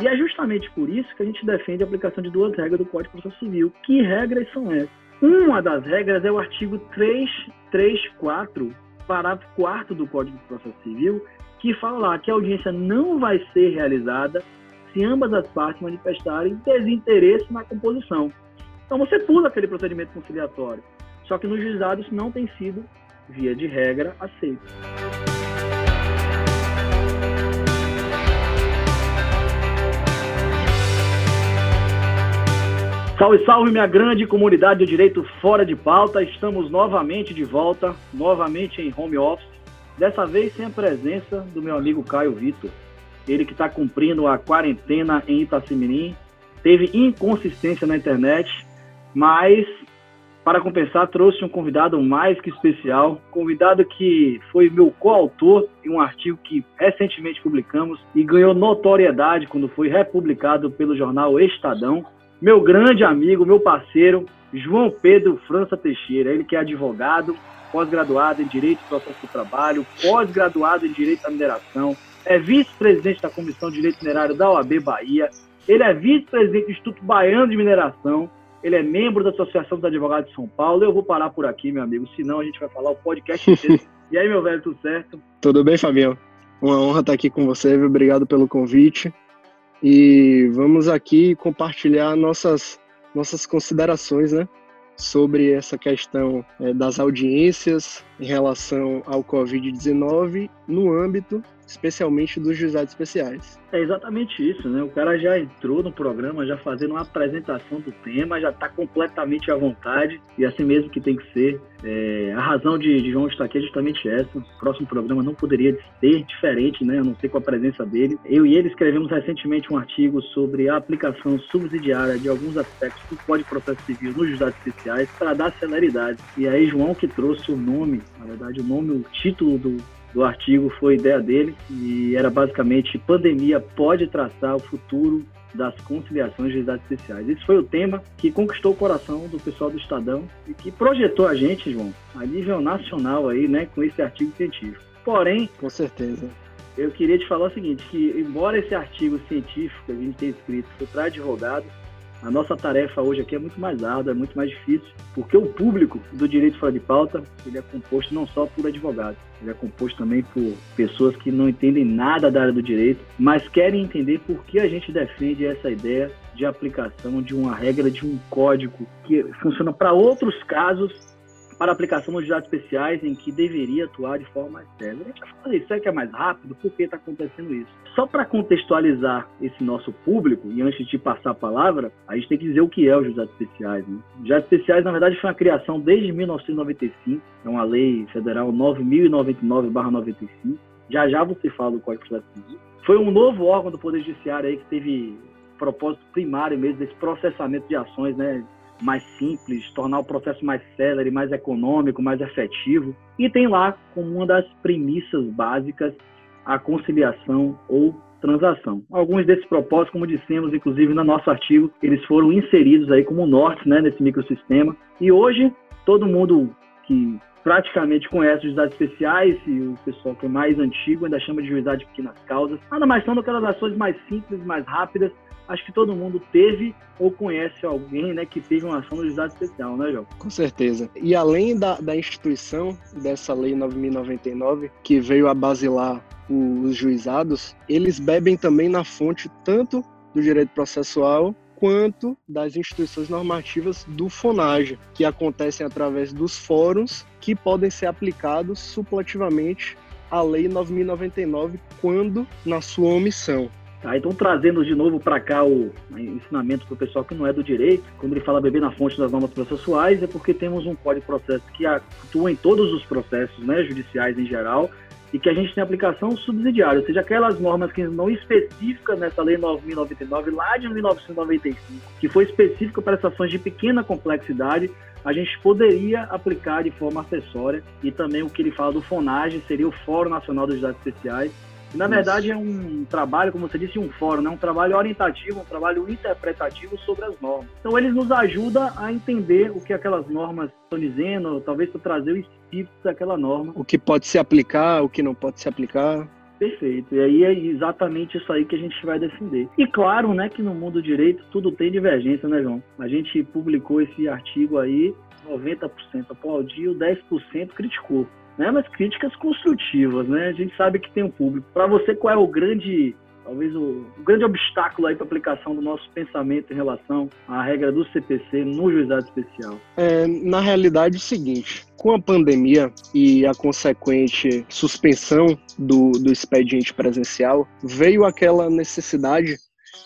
E é justamente por isso que a gente defende a aplicação de duas regras do Código de Processo Civil. Que regras são essas? Uma das regras é o artigo 334, parágrafo 4 do Código de Processo Civil, que fala lá que a audiência não vai ser realizada se ambas as partes manifestarem desinteresse na composição. Então você pula aquele procedimento conciliatório. Só que nos juizados não tem sido, via de regra, aceito. Salve, salve, minha grande comunidade do direito fora de pauta. Estamos novamente de volta, novamente em home office. Dessa vez sem a presença do meu amigo Caio Vitor. Ele que está cumprindo a quarentena em Itacimirim. Teve inconsistência na internet, mas para compensar, trouxe um convidado mais que especial, convidado que foi meu coautor em um artigo que recentemente publicamos e ganhou notoriedade quando foi republicado pelo jornal Estadão meu grande amigo, meu parceiro, João Pedro França Teixeira. Ele que é advogado, pós-graduado em Direito e Processo do Trabalho, pós-graduado em Direito da Mineração, é vice-presidente da Comissão de Direito Minerário da OAB Bahia, ele é vice-presidente do Instituto Baiano de Mineração, ele é membro da Associação dos Advogados de São Paulo. Eu vou parar por aqui, meu amigo, senão a gente vai falar o podcast inteiro. e aí, meu velho, tudo certo? Tudo bem, Fabião? Uma honra estar aqui com você, viu? obrigado pelo convite e vamos aqui compartilhar nossas, nossas considerações né, sobre essa questão é, das audiências em relação ao Covid-19 no âmbito especialmente dos juizados especiais. É exatamente isso, né? O cara já entrou no programa já fazendo uma apresentação do tema, já está completamente à vontade e assim mesmo que tem que ser. É, a razão de, de, João estar aqui é justamente essa. O próximo programa não poderia ser diferente, né? A não ser com a presença dele. Eu e ele escrevemos recentemente um artigo sobre a aplicação subsidiária de alguns aspectos do Código de Processo Civil nos juizados especiais para dar celeridade. E aí João que trouxe o nome, na verdade o nome, o título do do artigo foi ideia dele e era basicamente pandemia pode traçar o futuro das conciliações de juizados especiais. Esse foi o tema que conquistou o coração do pessoal do Estadão e que projetou a gente, João, a nível nacional aí, né, com esse artigo científico. Porém, com certeza, eu queria te falar o seguinte, que embora esse artigo científico que a gente tenha escrito foi para advogado, a nossa tarefa hoje aqui é muito mais árdua, é muito mais difícil, porque o público do direito fora de pauta, ele é composto não só por advogados, ele é composto também por pessoas que não entendem nada da área do direito, mas querem entender por que a gente defende essa ideia de aplicação de uma regra, de um código que funciona para outros casos para aplicação nos dados especiais em que deveria atuar de forma mais séria. A gente vai isso, que é mais rápido? Por que está acontecendo isso? Só para contextualizar esse nosso público, e antes de passar a palavra, a gente tem que dizer o que é os dados especiais. Né? Os dados especiais, na verdade, foi uma criação desde 1995, é uma lei federal 9099-95. Já já você fala do Código de Civil. Foi um novo órgão do Poder Judiciário aí que teve propósito primário mesmo desse processamento de ações, né, mais simples, tornar o processo mais célere, mais econômico, mais efetivo. E tem lá como uma das premissas básicas a conciliação ou transação. Alguns desses propósitos, como dissemos, inclusive no nosso artigo, eles foram inseridos aí como norte né, nesse microsistema. E hoje, todo mundo que praticamente conhece os juizados especiais e o pessoal que é mais antigo ainda chama de juizado de pequenas causas. Nada mais são aquelas ações mais simples, mais rápidas, acho que todo mundo teve ou conhece alguém né, que teve uma ação no juizado especial, né, João? Com certeza. E além da, da instituição dessa lei 9.099, que veio a basilar os juizados, eles bebem também na fonte tanto do direito processual quanto das instituições normativas do FONAGE, que acontecem através dos fóruns que podem ser aplicados suplativamente à Lei 9.099 quando na sua omissão. Tá, então, trazendo de novo para cá o ensinamento para o pessoal que não é do direito, quando ele fala beber na fonte das normas processuais, é porque temos um código de processo que atua em todos os processos né, judiciais em geral e que a gente tem aplicação subsidiária, ou seja, aquelas normas que não específicas nessa Lei 9.099, lá de 1995, que foi específica para essas ações de pequena complexidade, a gente poderia aplicar de forma acessória e também o que ele fala do FONAGE, seria o Fórum Nacional dos Dados Especiais, na verdade, é um trabalho, como você disse, um fórum, né? um trabalho orientativo, um trabalho interpretativo sobre as normas. Então, eles nos ajudam a entender o que aquelas normas estão dizendo, talvez para trazer o espírito daquela norma. O que pode se aplicar, o que não pode se aplicar. Perfeito. E aí é exatamente isso aí que a gente vai defender. E claro, né, que no mundo do direito tudo tem divergência, né, João? A gente publicou esse artigo aí, 90% aplaudiu, 10% criticou. Né, mas críticas construtivas, né? A gente sabe que tem um público. Para você, qual é o grande talvez o, o grande obstáculo aí para aplicação do nosso pensamento em relação à regra do CPC no juizado especial? É, na realidade, é o seguinte: com a pandemia e a consequente suspensão do, do expediente presencial, veio aquela necessidade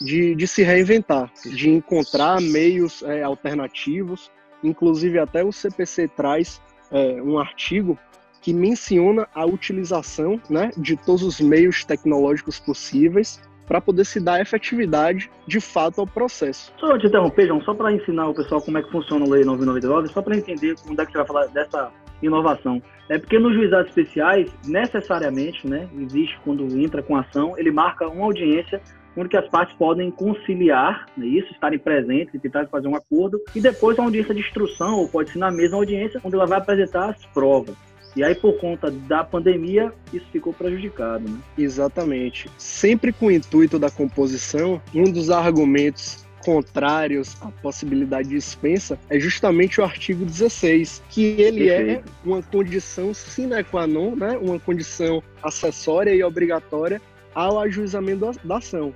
de, de se reinventar, de encontrar meios é, alternativos. Inclusive, até o CPC traz é, um artigo que menciona a utilização né, de todos os meios tecnológicos possíveis para poder se dar efetividade de fato ao processo. Só te interromper, João, só para ensinar o pessoal como é que funciona a Lei 999, só para entender como é que você vai falar dessa inovação. É porque nos juizados especiais, necessariamente, né, existe quando entra com ação, ele marca uma audiência onde as partes podem conciliar né, isso, estarem presentes e tentar fazer um acordo, e depois uma audiência de instrução, ou pode ser na mesma audiência, onde ela vai apresentar as provas. E aí, por conta da pandemia, isso ficou prejudicado. Né? Exatamente. Sempre com o intuito da composição, um dos argumentos contrários à possibilidade de dispensa é justamente o artigo 16, que ele é é uma condição sine qua non, né? uma condição acessória e obrigatória ao ajuizamento da ação.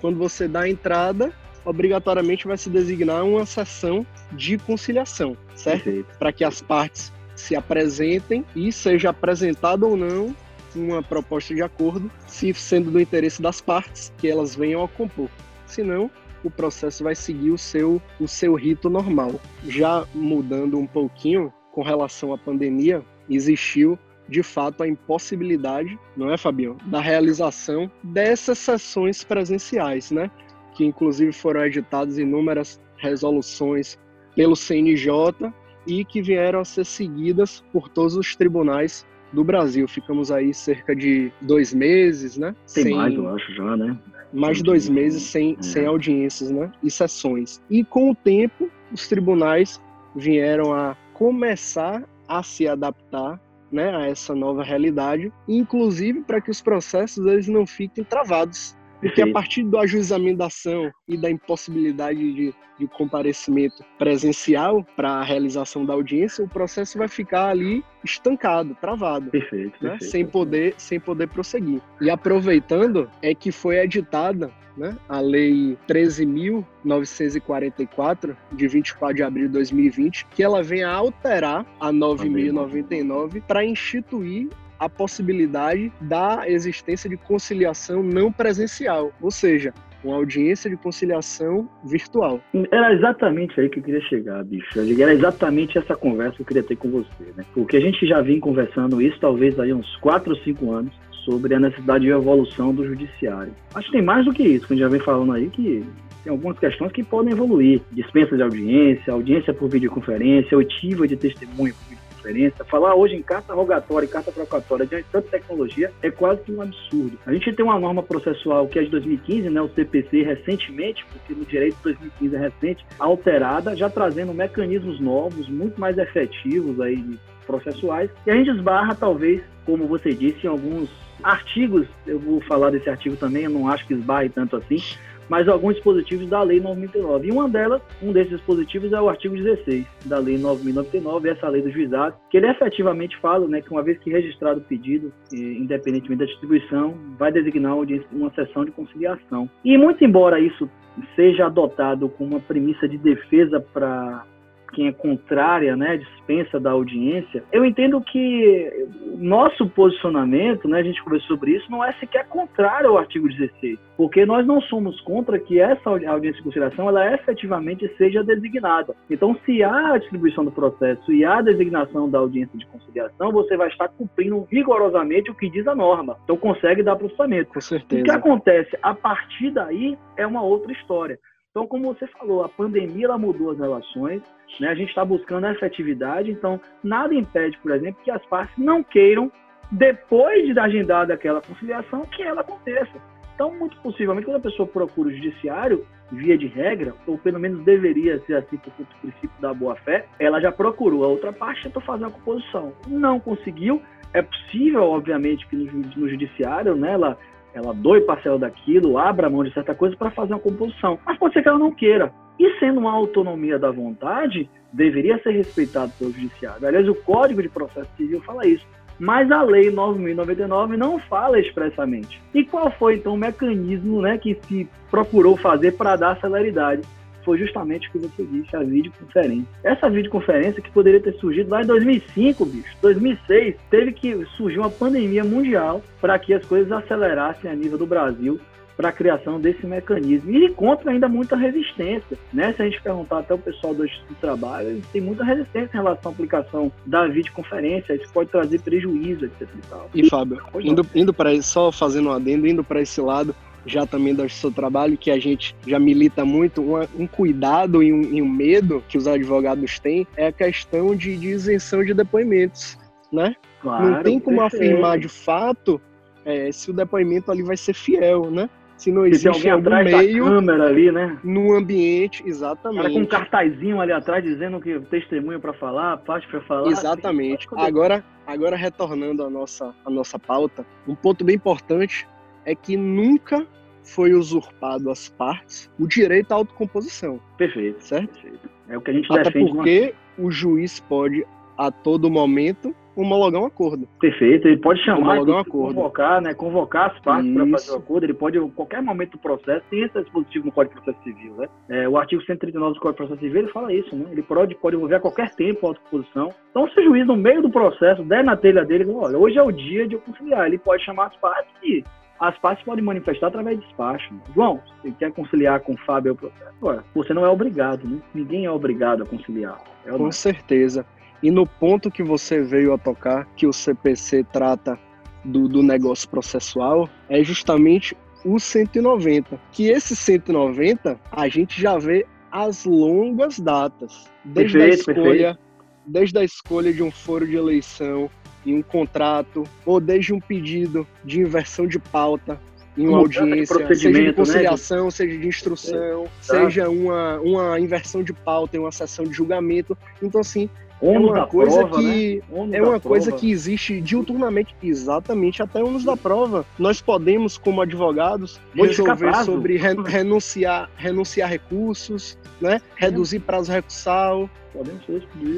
Quando você dá a entrada, obrigatoriamente vai se designar uma sessão de conciliação, certo? Para que as partes se apresentem e seja apresentada ou não uma proposta de acordo, se sendo do interesse das partes que elas venham a compor. Senão, o processo vai seguir o seu, o seu rito normal. Já mudando um pouquinho com relação à pandemia, existiu de fato a impossibilidade, não é, Fabio, da realização dessas sessões presenciais, né? Que inclusive foram editadas inúmeras resoluções pelo CNJ e que vieram a ser seguidas por todos os tribunais do Brasil. Ficamos aí cerca de dois meses, né? Tem sem... mais, eu acho, já, né? Mais de dois meses sem, é. sem audiências, né? E sessões. E com o tempo, os tribunais vieram a começar a se adaptar né, a essa nova realidade, inclusive para que os processos eles não fiquem travados porque a partir do ajuizamento da ação e da impossibilidade de, de comparecimento presencial para a realização da audiência, o processo vai ficar ali estancado, travado, perfeito, né? perfeito. sem poder sem poder prosseguir. E aproveitando é que foi editada né, a Lei 13.944, de 24 de abril de 2020, que ela vem a alterar a 9.099 para instituir a possibilidade da existência de conciliação não presencial, ou seja, uma audiência de conciliação virtual. Era exatamente aí que eu queria chegar, bicho. Era exatamente essa conversa que eu queria ter com você, né? Porque a gente já vinha conversando isso talvez aí uns 4 ou 5 anos sobre a necessidade de evolução do judiciário. Acho que tem mais do que isso, que a gente já vem falando aí que tem algumas questões que podem evoluir. Dispensa de audiência, audiência por videoconferência, oitiva de testemunho por diferença. Falar hoje em carta rogatória e carta procatória diante de tanta tecnologia é quase que um absurdo. A gente tem uma norma processual que é de 2015, né, o CPC recentemente, porque no direito de 2015 é recente, alterada, já trazendo mecanismos novos, muito mais efetivos aí processuais. E a gente esbarra, talvez, como você disse, em alguns artigos, eu vou falar desse artigo também, eu não acho que esbarre tanto assim, mas alguns dispositivos da Lei 9.099. E uma delas, um desses dispositivos é o artigo 16 da Lei 9.099, essa lei do juizado, que ele efetivamente fala né, que uma vez que registrado o pedido, independentemente da distribuição, vai designar uma sessão de conciliação. E muito embora isso seja adotado como uma premissa de defesa para quem é contrária, né, dispensa da audiência, eu entendo que nosso posicionamento, né, a gente conversou sobre isso, não é sequer contrário ao artigo 16, porque nós não somos contra que essa audiência de conciliação ela efetivamente seja designada. Então, se há a distribuição do processo e há a designação da audiência de conciliação, você vai estar cumprindo rigorosamente o que diz a norma. Então, consegue dar processamento. Com certeza. O que acontece a partir daí é uma outra história. Então, como você falou, a pandemia ela mudou as relações, né? A gente está buscando essa atividade, então nada impede, por exemplo, que as partes não queiram, depois de agendada aquela conciliação, que ela aconteça. Então, muito possivelmente, quando a pessoa procura o judiciário, via de regra, ou pelo menos deveria ser assim por princípio da boa-fé, ela já procurou a outra parte e tentou fazer uma composição. Não conseguiu, É possível, obviamente, que no, no judiciário, né, ela, ela doe parcela daquilo, abra mão de certa coisa para fazer uma composição. Mas pode ser que ela não queira. E sendo uma autonomia da vontade, deveria ser respeitado pelo judiciário. Aliás, o Código de Processo Civil fala isso. Mas a Lei 9.099 não fala expressamente. E qual foi, então, o mecanismo né, que se procurou fazer para dar celeridade? Foi justamente o que você disse, a videoconferência. Essa videoconferência que poderia ter surgido lá em 2005, bicho, 2006, teve que surgir uma pandemia mundial para que as coisas acelerassem a nível do Brasil para a criação desse mecanismo. E encontra ainda muita resistência. Né? Se a gente perguntar até o pessoal do Instituto do Trabalho, têm muita resistência em relação à aplicação da videoconferência. Isso pode trazer prejuízo, etc. E, tal. e Fábio, indo, indo para só fazendo um adendo, indo para esse lado, já também do seu trabalho, que a gente já milita muito, uma, um cuidado e um, e um, medo que os advogados têm é a questão de, de isenção de depoimentos, né? Claro, Não tem como perfeito. afirmar de fato é, se o depoimento ali vai ser fiel, né? Se não existe se algum meio câmera ali, né? No ambiente, exatamente. Cara com um cartazinho ali atrás dizendo que testemunho para falar, parte para falar. Exatamente. Agora, agora retornando à nossa, à nossa pauta, um ponto bem importante é que nunca foi usurpado às partes o direito à autocomposição. Perfeito. Certo? Perfeito. É o que a gente Até defende. porque uma... o juiz pode, a todo momento, homologar um acordo. Perfeito, ele pode chamar, um acordo. convocar, né, convocar as partes para fazer o acordo, ele pode, em qualquer momento do processo, tem esse dispositivo no Código de Processo Civil, né? É, o artigo 139 do Código de Processo Civil, ele fala isso, né? Ele pode, pode envolver a qualquer tempo a autocomposição. Então, se o juiz, no meio do processo, der na telha dele, olha, hoje é o dia de eu conciliar, ele pode chamar as partes e as partes podem manifestar através de despacho. João, você quer conciliar com o Fábio? Ué, você não é obrigado, né? Ninguém é obrigado a conciliar. É com certeza. E no ponto que você veio a tocar, que o CPC trata do, do negócio processual, é justamente o 190. Que esse 190 a gente já vê as longas datas. Desde perfeito, a escolha, perfeito. desde a escolha de um foro de eleição em um contrato, ou desde um pedido de inversão de pauta em uma audiência, seja de né, conciliação, né? seja de instrução, é, seja uma, uma inversão de pauta em uma sessão de julgamento. Então, assim, é uma coisa prova, que né? é uma coisa que existe diuturnamente, exatamente até ônus da prova. Nós podemos, como advogados, resolver sobre re renunciar, renunciar recursos, né? Reduzir prazo recursal,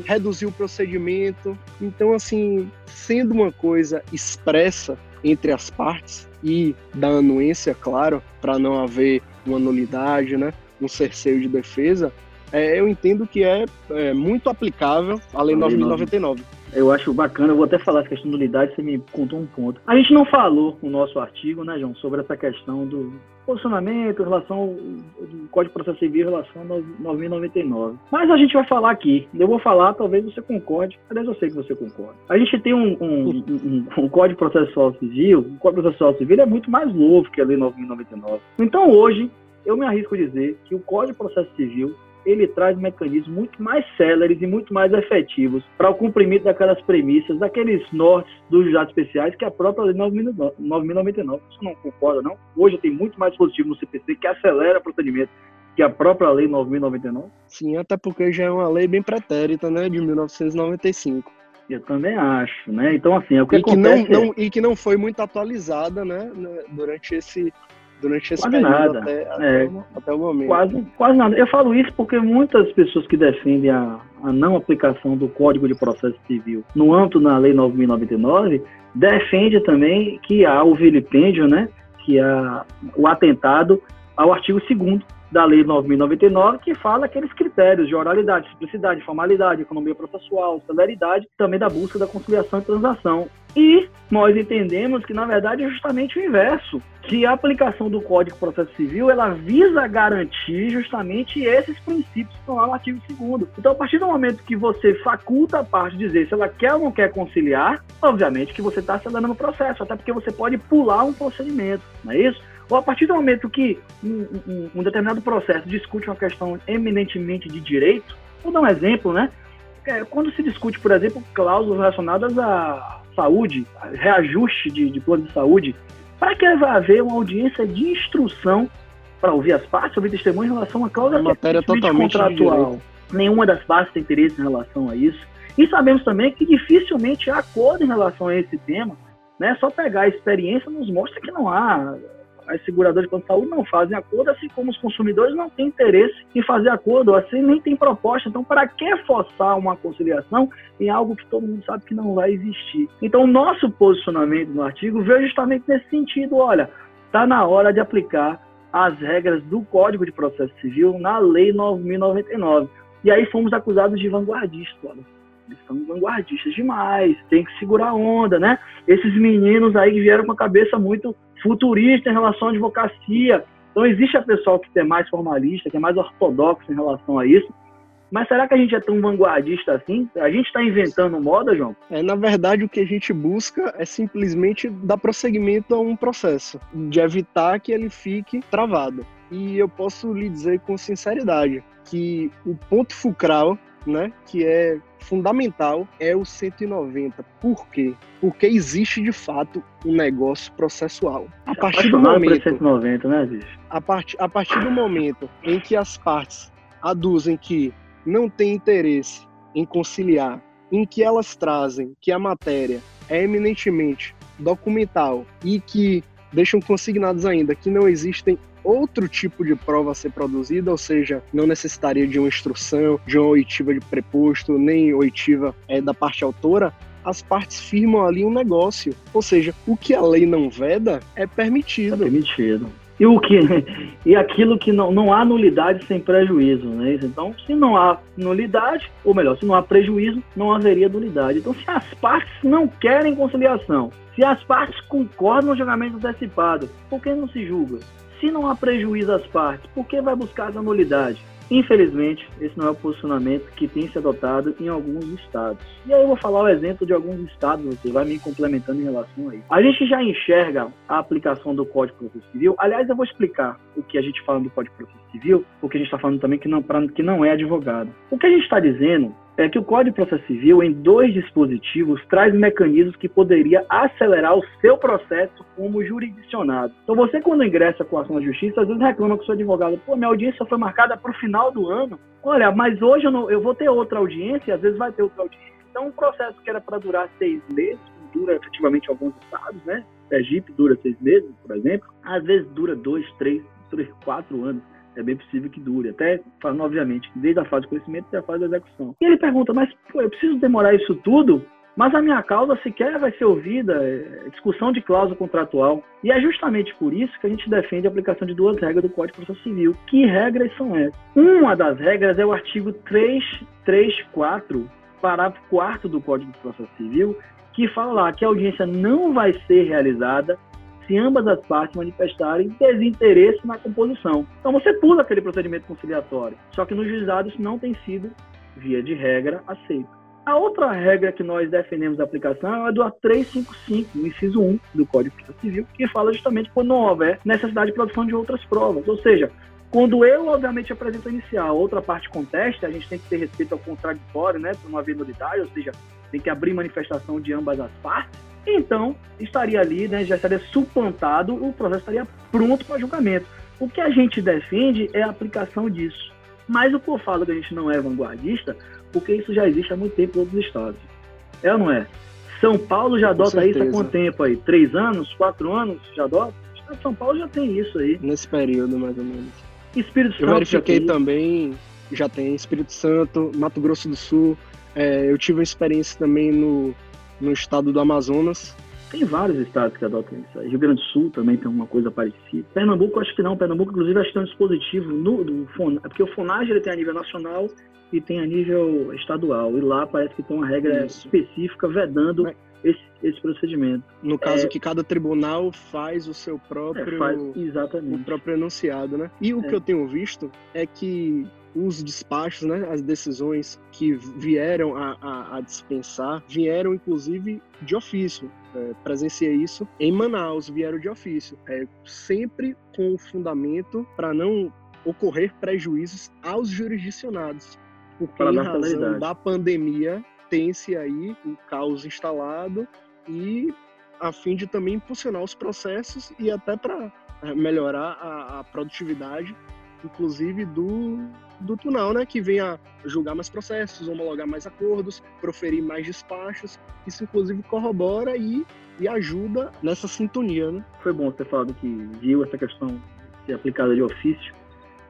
reduzir o procedimento. Então, assim, sendo uma coisa expressa entre as partes e da anuência, claro, para não haver uma nulidade, né? Um cerceio de defesa, é, eu entendo que é, é, muito aplicável a Lei 9.099. Eu acho bacana, eu vou até falar essa questão da unidade, você me contou um ponto. A gente não falou no nosso artigo, né, João, sobre essa questão do posicionamento em relação ao Código de Processo Civil em relação ao 9.099. Mas a gente vai falar aqui. Eu vou falar, talvez você concorde. Aliás, eu sei que você concorda. A gente tem um, um, um, um Código Processual Civil. O Código Processual Civil é muito mais novo que a Lei 9.099. Então, hoje, eu me arrisco a dizer que o Código de Processo Civil ele traz mecanismos muito mais céleres e muito mais efetivos para o cumprimento daquelas premissas, daqueles nortes dos juizados especiais que a própria Lei 9.099. Você não concorda, não? Hoje tem muito mais positivo no CPC que acelera o procedimento que a própria Lei 9.099? Sim, até porque já é uma lei bem pretérita, né, de 1995. Eu também acho, né? Então, assim, é o que e acontece... Que não, não, e que não foi muito atualizada, né, durante esse durante esse quase período nada. Até, até, é, o, até, o, momento. Quase, quase nada. Eu falo isso porque muitas pessoas que defendem a, a não aplicação do Código de Processo Civil no âmbito da Lei 9.099 defende também que há o vilipêndio, né, que há o atentado ao artigo 2 da Lei 9.099, que fala aqueles critérios de oralidade, simplicidade, formalidade, economia processual, celeridade, também da busca da conciliação e transação. E nós entendemos que, na verdade, é justamente o inverso, que a aplicação do Código de Processo Civil, ela visa garantir justamente esses princípios que estão lá no artigo 2 Então, a partir do momento que você faculta a parte dizer se ela quer ou não quer conciliar, obviamente que você está acelerando o processo, até porque você pode pular um procedimento, não é isso? ou a partir do momento que um, um, um, determinado processo discute uma questão eminentemente de direito, vou dar um exemplo, né? É, quando se discute, por exemplo, cláusulas relacionadas à saúde, reajuste de, de plano de saúde, para que vai haver uma audiência de instrução para ouvir as partes, ouvir testemunho em relação à cláusula matéria totalmente contratual? Nenhuma das partes tem interesse em relação a isso. E sabemos também que dificilmente há acordo em relação a esse tema. Né? Só pegar a experiência nos mostra que não há as seguradoras de de saúde não fazem acordo, assim como os consumidores não têm interesse em fazer acordo, assim nem tem proposta. Então, para que forçar uma conciliação em algo que todo mundo sabe que não vai existir? Então, o nosso posicionamento no artigo veio justamente nesse sentido. Olha, está na hora de aplicar as regras do Código de Processo Civil na Lei 9.099. E aí fomos acusados de vanguardistas. Olha, eles são vanguardistas demais, tem que segurar a onda, né? Esses meninos aí que vieram com a cabeça muito futurista em relação à advocacia. Então existe a pessoa que é mais formalista, que é mais ortodoxo em relação a isso. Mas será que a gente é tão vanguardista assim? A gente está inventando moda, João? É, na verdade, o que a gente busca é simplesmente dar prosseguimento a um processo, de evitar que ele fique travado. E eu posso lhe dizer com sinceridade que o ponto fulcral né, que é fundamental, é o 190. Por quê? Porque existe de fato um negócio processual. A partir do momento 190, né, bicho? A, part, a partir do momento em que as partes aduzem que não têm interesse em conciliar, em que elas trazem que a matéria é eminentemente documental e que deixam consignados ainda que não existem outro tipo de prova a ser produzida, ou seja, não necessitaria de uma instrução, de uma oitiva de preposto, nem oitiva é, da parte autora, as partes firmam ali um negócio. Ou seja, o que a lei não veda é permitido. É permitido. E o que e aquilo que não, não há nulidade sem prejuízo, né? Então, se não há nulidade, ou melhor, se não há prejuízo, não haveria nulidade. Então, se as partes não querem conciliação, se as partes concordam no julgamento antecipado, por que não se julga? Se não há prejuízo às partes, por que vai buscar essa nulidade? Infelizmente, esse não é o posicionamento que tem se adotado em alguns estados. E aí eu vou falar o exemplo de alguns estados, você vai me complementando em relação a isso. A gente já enxerga a aplicação do Código de Processo Civil. Aliás, eu vou explicar o que a gente fala do Código de Processo Civil, porque a gente está falando também que não, pra, que não é advogado. O que a gente está dizendo é que o Código de Processo Civil, em dois dispositivos, traz mecanismos que poderia acelerar o seu processo como jurisdicionado. Então, você, quando ingressa com a ação na justiça, às vezes reclama com o seu advogado: pô, minha audiência foi marcada para o final do ano. Olha, mas hoje eu, não, eu vou ter outra audiência, às vezes vai ter outra audiência. Então, um processo que era para durar seis meses, dura efetivamente alguns estados, né? Egito dura seis meses, por exemplo, às vezes dura dois, três, três, quatro anos é bem possível que dure, até obviamente, desde a fase de conhecimento até a fase da execução. E ele pergunta, mas pô, eu preciso demorar isso tudo? Mas a minha causa sequer vai ser ouvida, é discussão de cláusula contratual. E é justamente por isso que a gente defende a aplicação de duas regras do Código de Processo Civil. Que regras são essas? Uma das regras é o artigo 334, parágrafo 4 do Código de Processo Civil, que fala lá que a audiência não vai ser realizada se ambas as partes manifestarem desinteresse na composição. Então você pula aquele procedimento conciliatório. Só que nos juizados não tem sido, via de regra, aceito. A outra regra que nós defendemos a aplicação é a do 355, o inciso 1 do Código Civil, que fala justamente quando não houver necessidade de produção de outras provas. Ou seja, quando eu, obviamente, apresento a inicial, outra parte contesta, a gente tem que ter respeito ao contraditório, né, por não haver nulidade, ou seja, tem que abrir manifestação de ambas as partes então estaria ali, né, já estaria suplantado, o processo estaria pronto para julgamento. O que a gente defende é a aplicação disso. Mas o que eu falo que a gente não é vanguardista, porque isso já existe há muito tempo em outros estados. É ou não é? São Paulo já adota isso há quanto tempo aí? Três anos? Quatro anos? Já adota? São Paulo já tem isso aí. Nesse período, mais ou menos. Espírito Santo. Eu verifiquei também, já tem Espírito Santo, Mato Grosso do Sul. É, eu tive uma experiência também no no estado do Amazonas. Tem vários estados que adotam isso. Rio Grande do Sul também tem uma coisa parecida. Pernambuco, acho que não. Pernambuco, inclusive, acho que tem um dispositivo no, do FON, é porque o FONAGE ele tem a nível nacional e tem a nível estadual. E lá parece que tem uma regra isso. específica vedando Mas... esse, esse procedimento. No caso é... que cada tribunal faz o seu próprio, é, faz, exatamente. o próprio enunciado, né? E o é. que eu tenho visto é que os despachos, né, as decisões que vieram a, a, a dispensar, vieram inclusive de ofício. É, presenciei isso em Manaus, vieram de ofício. É, sempre com o fundamento para não ocorrer prejuízos aos jurisdicionados. Porque em razão da pandemia tem-se aí o caos instalado e a fim de também impulsionar os processos e até para é, melhorar a, a produtividade, inclusive do do tribunal, né, que venha julgar mais processos, homologar mais acordos, proferir mais despachos. Isso, inclusive, corrobora e, e ajuda nessa sintonia. Né? Foi bom ter falado que viu essa questão ser aplicada de ofício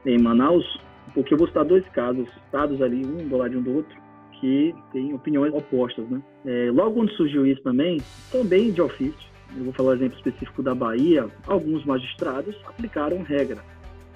em Manaus, porque eu vou citar dois casos, estados ali, um do lado um do outro, que têm opiniões opostas. Né? É, logo quando surgiu isso também, também de ofício, eu vou falar um exemplo específico da Bahia, alguns magistrados aplicaram regra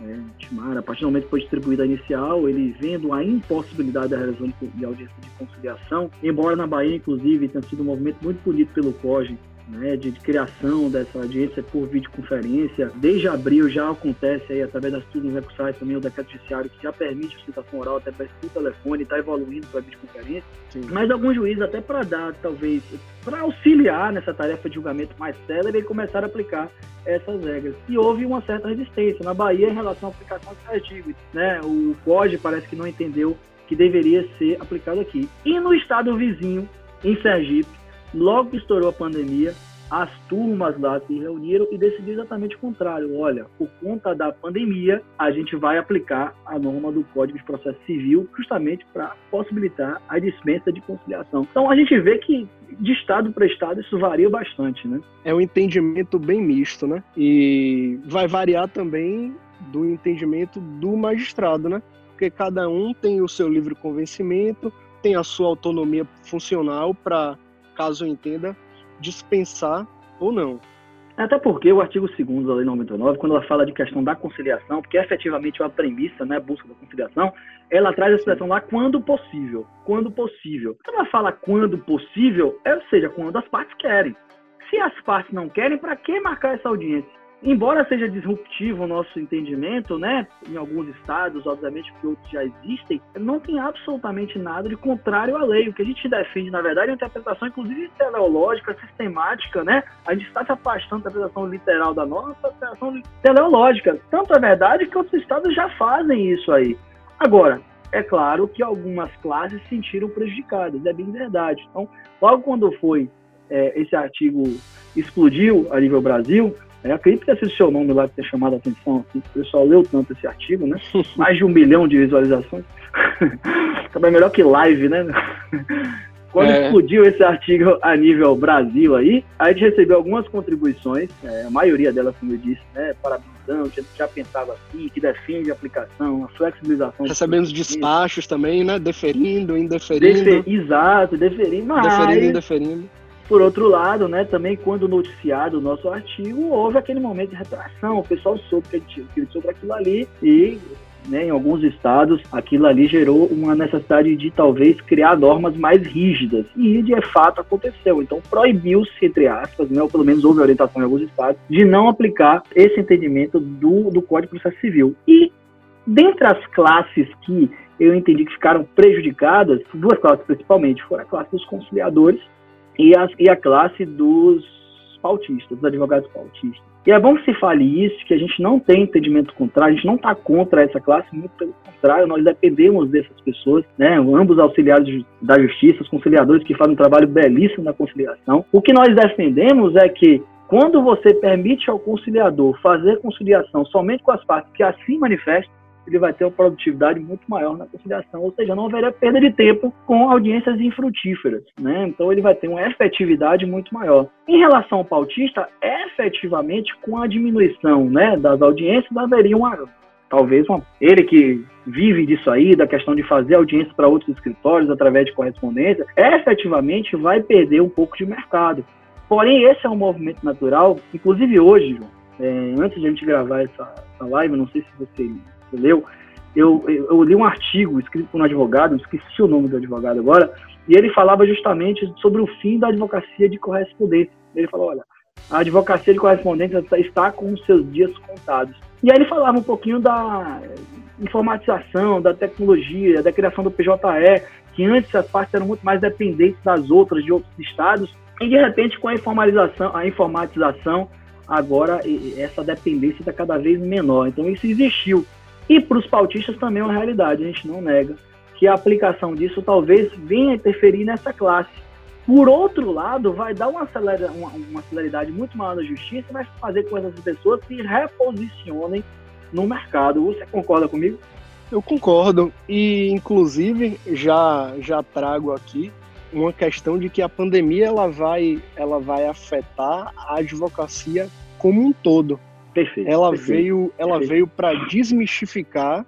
né, Timar, a partir do momento que foi distribuída a inicial, ele vendo a impossibilidade da realização de audiência de conciliação, embora na Bahia, inclusive, tenha sido um movimento muito bonito pelo COGE, né, de, de, criação dessa audiência por videoconferência. Desde abril já acontece aí, através das turmas recursais também, o decreto judiciário que já permite a citação oral até por telefone, está evoluindo para videoconferência. Sim. Mas alguns juízes, até para dar, talvez, para auxiliar nessa tarefa de julgamento mais célebre, começaram a aplicar essas regras. E houve uma certa resistência na Bahia em relação à aplicação dos artigos. Né? O COD parece que não entendeu que deveria ser aplicado aqui. E no estado vizinho, em Sergipe, Logo que estourou a pandemia, as turmas lá se reuniram e decidiram exatamente o contrário. Olha, por conta da pandemia, a gente vai aplicar a norma do Código de Processo Civil justamente para possibilitar a dispensa de conciliação. Então a gente vê que de estado para estado isso varia bastante, né? É um entendimento bem misto, né? E vai variar também do entendimento do magistrado, né? Porque cada um tem o seu livre convencimento, tem a sua autonomia funcional para caso entenda, dispensar ou não. Até porque o artigo 2 da Lei 99, quando ela fala de questão da conciliação, porque efetivamente é uma premissa, né, busca da conciliação, ela traz a expressão lá quando possível. Quando possível. Quando ela fala quando possível, é, ou seja, quando as partes querem. Se as partes não querem, para que marcar essa audiência? Embora seja disruptivo o nosso entendimento, né, em alguns estados, obviamente que outros já existem, não tem absolutamente nada de contrário à lei. O que a gente defende, na verdade, é uma interpretação, inclusive teleológica, sistemática, né? A gente está se afastando da interpretação literal da nossa interpretação teleológica. Tanto é verdade que outros estados já fazem isso aí. Agora, é claro que algumas classes se sentiram prejudicadas, é bem verdade. Então, logo quando foi é, esse artigo explodiu a nível Brasil, é, acredito que esse seu nome lá que tem chamado a atenção, assim, o pessoal leu tanto esse artigo, né? Mais de um milhão de visualizações. Também melhor que live, né? Quando é. explodiu esse artigo a nível Brasil aí, a gente recebeu algumas contribuições, é, a maioria delas, como eu disse, né, parabenizando, já, já pensava assim, que defende a aplicação, a flexibilização. Recebemos despachos também, né, deferindo, indeferindo. Defer, exato, deferindo, mas... Deferindo, indeferindo. Por outro lado, né, também quando noticiado o nosso artigo, houve aquele momento de retração, o pessoal soube que a gente sobre aquilo ali e né, em alguns estados, aquilo ali gerou uma necessidade de talvez criar normas mais rígidas. E de fato aconteceu. Então proibiu-se, entre aspas, né, ou pelo menos houve orientação em alguns estados, de não aplicar esse entendimento do, do Código de Processo Civil. E dentre as classes que eu entendi que ficaram prejudicadas, duas classes principalmente, foram a classe dos conciliadores e a, e a classe dos pautistas, dos advogados pautistas. E é bom que se fale isso, que a gente não tem entendimento contrário, a gente não está contra essa classe, muito pelo contrário, nós dependemos dessas pessoas, né? ambos auxiliares da justiça, os conciliadores que fazem um trabalho belíssimo na conciliação. O que nós defendemos é que quando você permite ao conciliador fazer conciliação somente com as partes que assim manifestam, ele vai ter uma produtividade muito maior na conciliação, ou seja, não haverá perda de tempo com audiências infrutíferas, né? Então ele vai ter uma efetividade muito maior. Em relação ao pautista, efetivamente com a diminuição, né, das audiências, haveria uma talvez uma, ele que vive disso aí, da questão de fazer audiência para outros escritórios através de correspondência, efetivamente vai perder um pouco de mercado. Porém, esse é um movimento natural, inclusive hoje, João, é, antes de a gente gravar essa, essa live, não sei se você leu, eu, eu, li um artigo escrito por um advogado, esqueci o nome do advogado agora, e ele falava justamente sobre o fim da advocacia de correspondência. Ele falou, olha, a advocacia de correspondência está com os seus dias contados. E aí ele falava um pouquinho da informatização, da tecnologia, da criação do PJE, que antes as partes eram muito mais dependentes das outras, de outros estados, e de repente com a informalização, a informatização, agora essa dependência está cada vez menor. Então isso existiu. E para os pautistas também é uma realidade, a gente não nega que a aplicação disso talvez venha interferir nessa classe. Por outro lado, vai dar uma, acelera, uma, uma celeridade muito maior na justiça e vai fazer com que essas pessoas se reposicionem no mercado. Você concorda comigo? Eu concordo e inclusive já já trago aqui uma questão de que a pandemia ela vai ela vai afetar a advocacia como um todo. Perfeito. Ela perfeito, veio ela perfeito. veio para desmistificar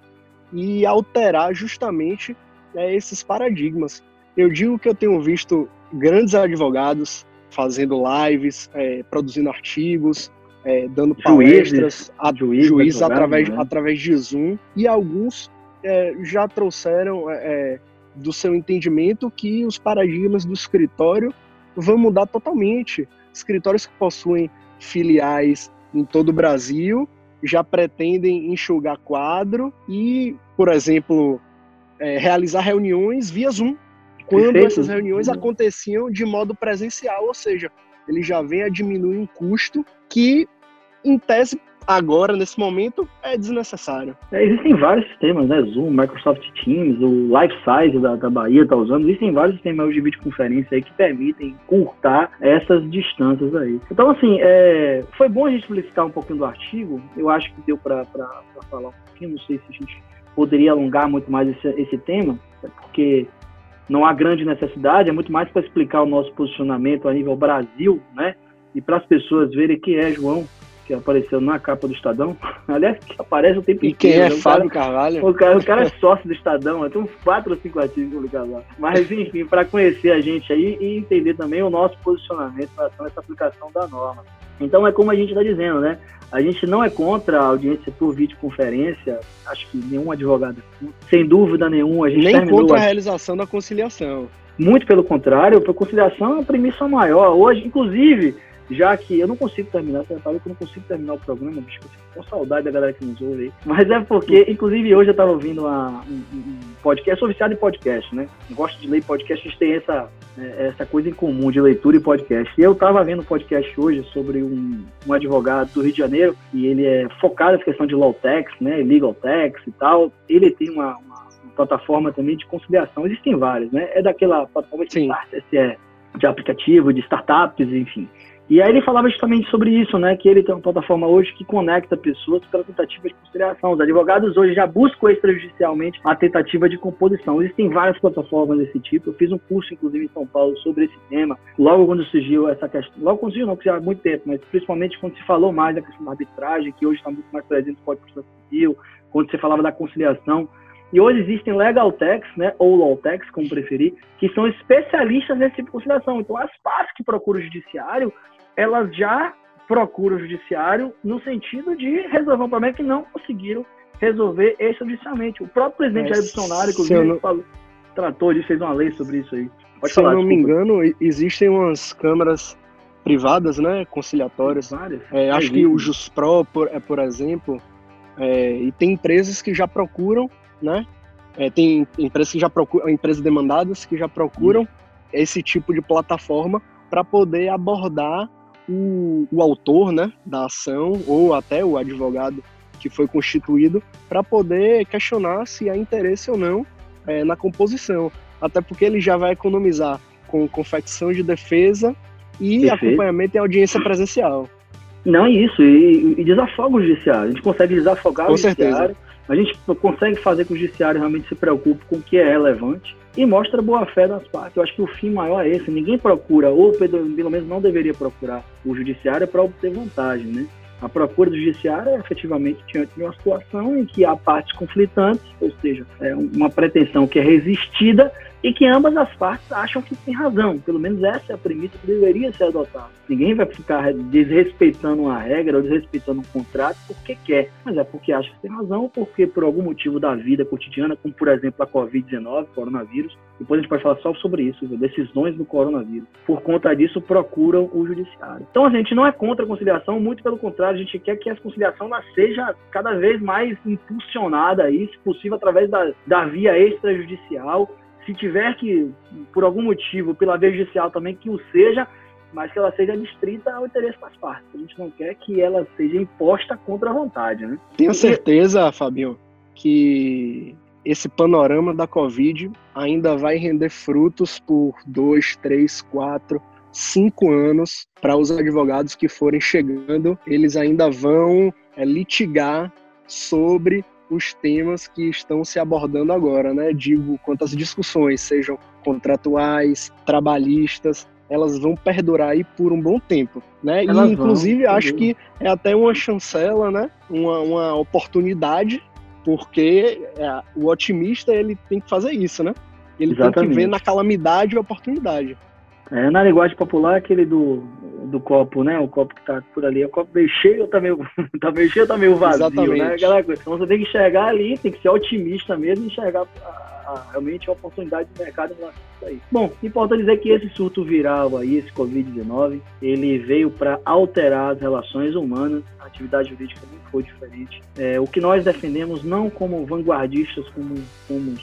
e alterar justamente é, esses paradigmas. Eu digo que eu tenho visto grandes advogados fazendo lives, é, produzindo artigos, é, dando palestras, a, juízes, através, né? através de Zoom, e alguns é, já trouxeram é, é, do seu entendimento que os paradigmas do escritório vão mudar totalmente. Escritórios que possuem filiais em todo o Brasil já pretendem enxugar quadro e, por exemplo, é, realizar reuniões via Zoom, quando Perfeito. essas reuniões aconteciam de modo presencial, ou seja, ele já vem a diminuir um custo que, em tese, agora, nesse momento, é desnecessário. É, existem vários sistemas, né? Zoom, Microsoft Teams, o Lifesize da, da Bahia está usando. Existem vários sistemas de videoconferência aí que permitem curtar essas distâncias aí. Então, assim, é, foi bom a gente explicitar um pouquinho do artigo. Eu acho que deu para falar um pouquinho. Não sei se a gente poderia alongar muito mais esse, esse tema, porque não há grande necessidade. É muito mais para explicar o nosso posicionamento a nível Brasil, né? E para as pessoas verem quem é João, que apareceu na capa do Estadão. Aliás, que aparece o tempo E quem inteiro. é né? O Fábio cara- Carvalho? o cara, o cara é sócio do Estadão, tem uns quatro ou cinco artigos publicados lá. Mas, enfim, para conhecer a gente aí e entender também o nosso posicionamento em relação a essa aplicação da norma. Então, é como a gente está dizendo, né? A gente não é contra a audiência por videoconferência, acho que nenhum advogado, sem dúvida nenhuma, a gente Nem contra a a- realização da conciliação. muito pelo contrário, a conciliação é uma premissa maior. Hoje, inclusive, já que eu não consigo terminar, você reparou que eu não consigo terminar o programa, bicho, eu fico com saudade da galera que nos ouve aí. Mas é porque, inclusive, hoje eu estava ouvindo uma- um, um podcast, eu sou viciado em podcast, né? Eu gosto de ler podcast, a gente tem essa, é, essa coisa em comum de leitura e podcast. E eu estava vendo um podcast hoje sobre um, um advogado do Rio de Janeiro, e ele é focado nessa questão de law tax, né? Legal tax e tal. Ele tem uma, uma plataforma também de conciliação. Existem várias, né? É daquela plataforma de Sim. start, SE, de aplicativo, de startups, enfim. E aí ele falava justamente sobre isso, né? Que ele tem uma plataforma hoje que conecta pessoas pela tentativa de conciliação. Os advogados hoje já buscam extrajudicialmente a tentativa de composição. Existem várias plataformas desse tipo. Eu fiz um curso, inclusive, em São Paulo sobre esse tema. Logo quando surgiu essa questão, logo quando surgiu, não, que já há muito tempo, mas principalmente quando se falou mais da questão da arbitragem, que hoje está muito mais presente no Código Processo Civil, quando você falava da conciliação. E hoje existem legal techs, né, ou law techs, como preferir, que são especialistas nesse tipo de conciliação. Então, as partes que procuram o judiciário, elas já procuram o judiciário no sentido de resolver um problema que não conseguiram resolver extrajudicialmente. O próprio presidente É, Jair Bolsonaro, inclusive, não- falou, tratou disso, fez uma lei sobre isso aí. Pode Se falar, eu não me desculpa. engano, e- existem umas câmaras privadas, né, conciliatórias. Várias. É, acho que o Juspro, por, é, por exemplo, é, e tem empresas que já procuram, né? é, tem empresas que já procuram, empresas demandadas que já procuram esse tipo de plataforma para poder abordar o, o autor, né, da ação ou até o advogado que foi constituído para poder questionar se há interesse ou não é, na composição, até porque ele já vai economizar com confecção de defesa e Perfeito. acompanhamento em audiência presencial. Não, isso, e, e desafoga o judiciário. A gente consegue desafogar Com o judiciário, a gente consegue fazer com que o judiciário realmente se preocupe com o que é relevante e mostra boa fé das partes. Eu acho que o fim maior é esse. Ninguém procura, ou pelo menos não deveria procurar o judiciário para obter vantagem, né? A procura do judiciário é efetivamente diante de uma situação em que há partes conflitantes, ou seja, é uma pretensão que é resistida e que ambas as partes acham que tem razão. Pelo menos essa é a premissa que deveria ser adotada. Ninguém vai ficar desrespeitando uma regra ou desrespeitando um contrato porque quer, mas é porque acha que tem razão porque por algum motivo da vida cotidiana, como por exemplo a Covid-19, coronavírus, depois a gente pode falar só sobre isso, viu? decisões do coronavírus. Por conta disso, procuram o judiciário. Então a gente não é contra a conciliação, muito pelo contrário, a gente quer que a conciliação seja cada vez mais impulsionada aí, se possível, através da, da via extrajudicial. Se tiver que, por algum motivo, pela via judicial também, que o seja, mas que ela seja distrita ao interesse das partes. A gente não quer que ela seja imposta contra a vontade, né? Tenho certeza, Fabio, que esse panorama da Covid ainda vai render frutos por dois, três, quatro, cinco anos para os advogados que forem chegando. Eles ainda vão é, litigar sobre os temas que estão se abordando agora, né? Digo, quantas discussões, sejam contratuais, trabalhistas, elas vão perdurar aí por um bom tempo, né? Elas e inclusive vão, acho que é até uma chancela, né? Uma, uma oportunidade, porque é, o otimista ele tem que fazer isso, né? Ele Exatamente. tem que ver na calamidade a oportunidade. É, na linguagem popular, aquele do, do copo, né? O copo que tá por ali, é o copo meio cheio ou tá meio, tá meio cheio ou tá meio vazio, né? Exatamente. né? Aquela coisa. Então você tem que enxergar ali, tem que ser otimista mesmo e enxergar a, a, realmente a oportunidade de mercado em relação a isso aí. Bom, importa dizer que esse surto viral aí, esse Covid-19, ele veio para alterar as relações humanas, a atividade jurídica não foi diferente. É, o que nós defendemos não como vanguardistas, como, como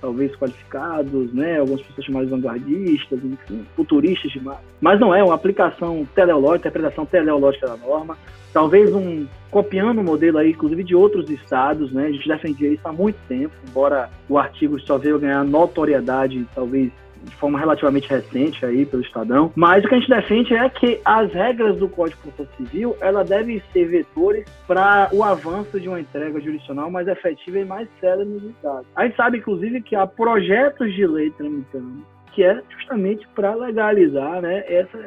talvez qualificados, né? Algumas pessoas chamadas vanguardistas, enfim, futuristas demais. Mas não é uma aplicação teleológica, interpretação teleológica da norma. Talvez um copiando o modelo aí, inclusive de outros estados, né? A gente defendia isso há muito tempo, embora o artigo só veio ganhar notoriedade, talvez de forma relativamente recente aí pelo Estadão. Mas o que a gente defende é que as regras do Código de Processo Civil ela devem ser vetores para o avanço de uma entrega jurisdicional mais efetiva e mais séria nos estados. A gente sabe, inclusive, que há projetos de lei tramitando que é justamente para legalizar né, essa,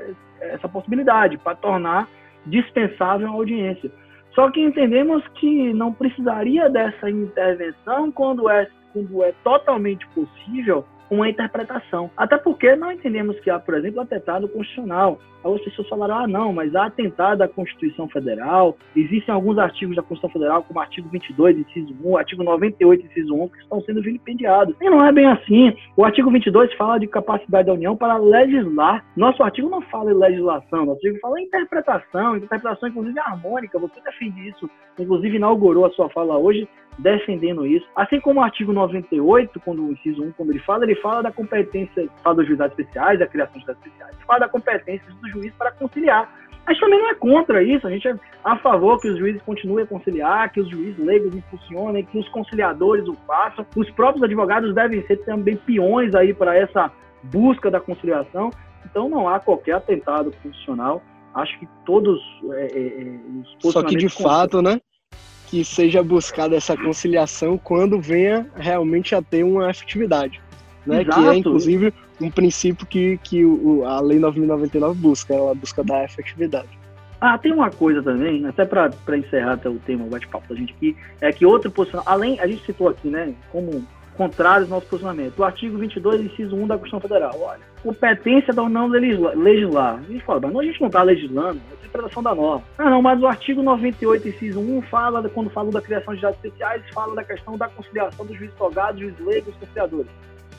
essa possibilidade, para tornar dispensável a audiência. Só que entendemos que não precisaria dessa intervenção quando é, quando é totalmente possível uma interpretação. Até porque não entendemos que há, por exemplo, atentado constitucional. Algumas pessoas falaram, ah, não, mas há atentado à Constituição Federal, existem alguns artigos da Constituição Federal, como artigo 22, inciso 1, artigo 98, inciso 1, que estão sendo vilipendiados. E não é bem assim. O artigo 22 fala de capacidade da União para legislar. Nosso artigo não fala em legislação, nosso artigo fala em interpretação, interpretação inclusive harmônica. Você defende isso, inclusive inaugurou a sua fala hoje, defendendo isso. Assim como o artigo 98, quando o inciso 1, quando ele fala, ele fala da competência, fala dos juizados especiais, da criação de juizados especiais, fala da competência do juiz para conciliar. A gente também não é contra isso, a gente é a favor que os juízes continuem a conciliar, que os juízes leigos impulsionem, que os conciliadores o façam. Os próprios advogados devem ser também peões aí para essa busca da conciliação. Então não há qualquer atentado constitucional. Acho que todos é, é, é os Só que de fato, né? que seja buscada essa conciliação quando venha realmente a ter uma efetividade, né? Que é inclusive um princípio que, que o, a Lei 9.099 busca, ela busca dar efetividade. Ah, tem uma coisa também, até para encerrar até o tema, o bate-papo da gente aqui, é que outro posicionamento, além, a gente citou aqui, né, como contrário ao nosso posicionamento, o artigo 22, inciso 1 da Constituição Federal, olha, competência da União legislar, legislar. A gente fala, mas a gente não está legislando, interpretação da norma. Ah, não, mas o artigo 98, inciso 1, fala, quando fala da criação de dados especiais, fala da questão da conciliação dos juízes togados, juízes leigos, conciliadores.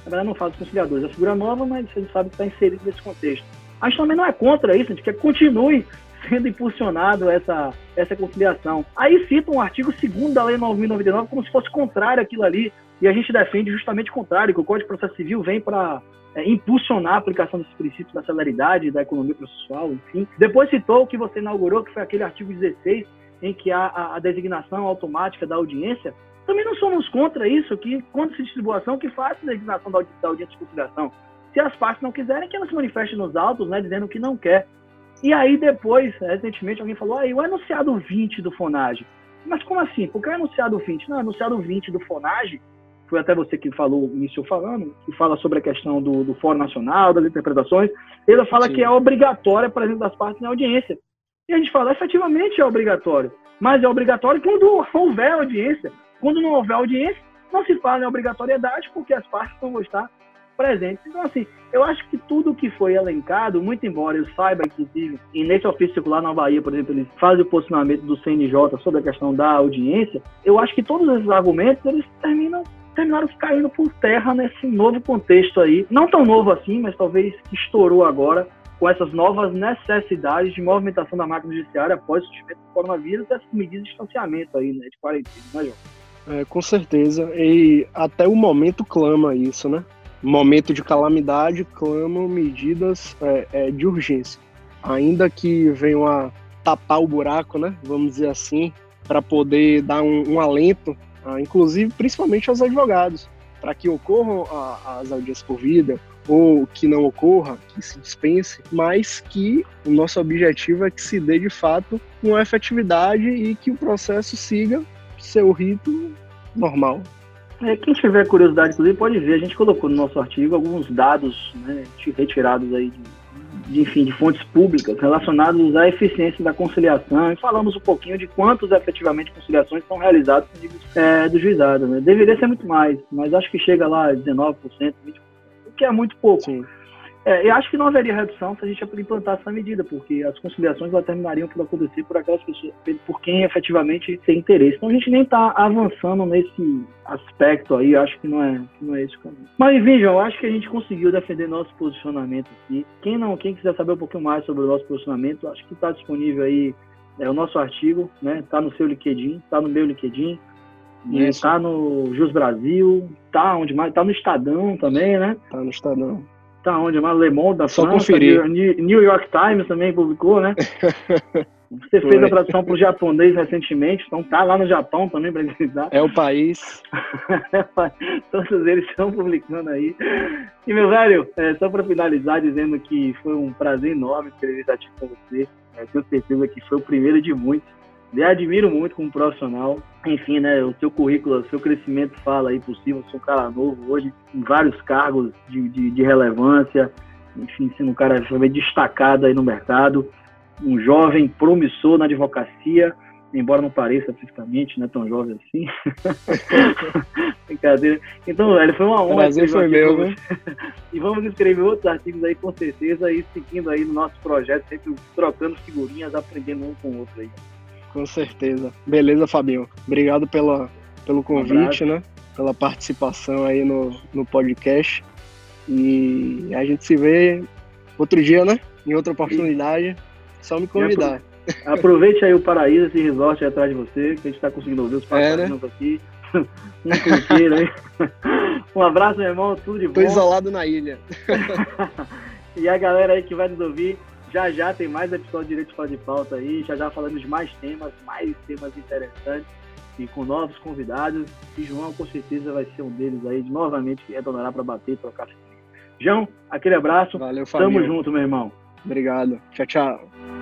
Na verdade, não fala dos conciliadores, é figura nova, mas a gente sabe que está inserido nesse contexto. A gente também não é contra isso, a gente quer que continue sendo impulsionado essa, essa conciliação. Aí cita um artigo 2 da Lei 9.099 como se fosse contrário àquilo ali, e a gente defende justamente o contrário, que o Código de Processo Civil vem para é, impulsionar a aplicação desses princípios da celeridade, da economia processual, enfim. Depois citou o que você inaugurou, que foi aquele artigo 16, em que há a, a designação automática da audiência. Também não somos contra isso, que quando se distribuição que faça a designação da, audi da audiência de conciliação. Se as partes não quiserem, que elas se manifestem nos autos, né, dizendo que não quer. E aí depois, recentemente, alguém falou, aí o enunciado 20 do FONAGE. Mas como assim? Por que o enunciado 20? Não, o enunciado 20 do FONAGE foi até você que falou, iniciou falando, que fala sobre a questão do, do Fórum Nacional, das interpretações, ele fala Sim. que é obrigatória a presença das partes na audiência. E a gente fala, efetivamente é obrigatório, mas é obrigatório quando houver audiência. Quando não houver audiência, não se fala em obrigatoriedade, porque as partes não vão estar presentes. Então, assim, eu acho que tudo que foi elencado, muito embora eu saiba, inclusive, e nesse ofício circular na Bahia, por exemplo, eles fazem o posicionamento do CNJ sobre a questão da audiência, eu acho que todos esses argumentos, eles terminam terminaram caindo por terra nesse novo contexto aí. Não tão novo assim, mas talvez estourou agora com essas novas necessidades de movimentação da máquina judiciária após o surgimento do coronavírus e essas medidas de distanciamento aí, né, de quarentena, né, João? É, com certeza. E até o momento clama isso, né? Momento de calamidade clamam medidas é, é, de urgência. Ainda que venham a tapar o buraco, né? Vamos dizer assim, para poder dar um, um alento ah, inclusive principalmente aos advogados, para que ocorram as audiências por vida ou que não ocorra, que se dispense, mas que o nosso objetivo é que se dê de fato uma efetividade e que o processo siga seu rito normal. É, quem tiver curiosidade, inclusive, pode ver. A gente colocou no nosso artigo alguns dados né, retirados aí de, de, enfim, de fontes públicas relacionados à eficiência da conciliação e falamos um pouquinho de quantos efetivamente conciliações são realizadas é, do juizado. Né? Deveria ser muito mais, mas acho que chega lá a 19%, 20%, o que é muito pouco. Sim. É, eu acho que não haveria redução se a gente implantar essa medida, porque as conciliações terminariam por acontecer por aquelas pessoas, por quem efetivamente tem interesse. Então a gente nem está avançando nesse aspecto aí, acho que não é, que não é esse o caminho. Mas vejam, eu acho que a gente conseguiu defender nosso posicionamento aqui. Quem não, quem quiser saber um pouquinho mais sobre o nosso posicionamento, acho que está disponível aí é, o nosso artigo, né? Tá no seu LinkedIn, tá no meu LinkedIn. Isso. Tá no Jus Brasil, tá onde mais? Tá no Estadão também, né? Tá no Estadão. Tá onde? Mas Le Monde da Só França, conferir. New York Times também publicou, né? Você fez a tradução para o japonês recentemente, então tá lá no Japão também para visitar. É o país. Todos eles estão publicando aí. E, meu velho, é, só para finalizar, dizendo que foi um prazer enorme esse artigo com você. É, tenho certeza que foi o primeiro de muitos. Eu admiro muito como profissional. Enfim, né, o seu currículo, o seu crescimento fala aí por cima. Sou um cara novo hoje, em vários cargos de, de, de relevância. Enfim, sendo um cara destacado aí no mercado um jovem promissor na advocacia, embora não pareça fisicamente, não é tão jovem assim. Brincadeira. Então, velho, foi uma honra. Prazer foi meu, né? E vamos escrever outros artigos aí, com certeza, e seguindo aí no nosso projeto, sempre trocando figurinhas, aprendendo um com o outro aí. Com certeza. Beleza, Fabinho. Obrigado pela, pelo convite, um né? Pela participação aí no, no podcast. E a gente se vê outro dia, né? Em outra oportunidade. Só me convidar. Aproveite aí o paraíso, esse resort aí atrás de você, que a gente está conseguindo ouvir os passarinhos é, né? aqui. um curteiro aí. um abraço, meu irmão, tudo de bom. Tô isolado na ilha. e a galera aí que vai nos ouvir, já já tem mais episódio de Direito Fora de Pauta aí, já já falamos de mais temas, mais temas interessantes e com novos convidados. E João com certeza vai ser um deles aí, novamente, que retornará para bater e trocar. João, aquele abraço. Valeu, família. Tamo junto, meu irmão. Obrigado. Tchau, tchau.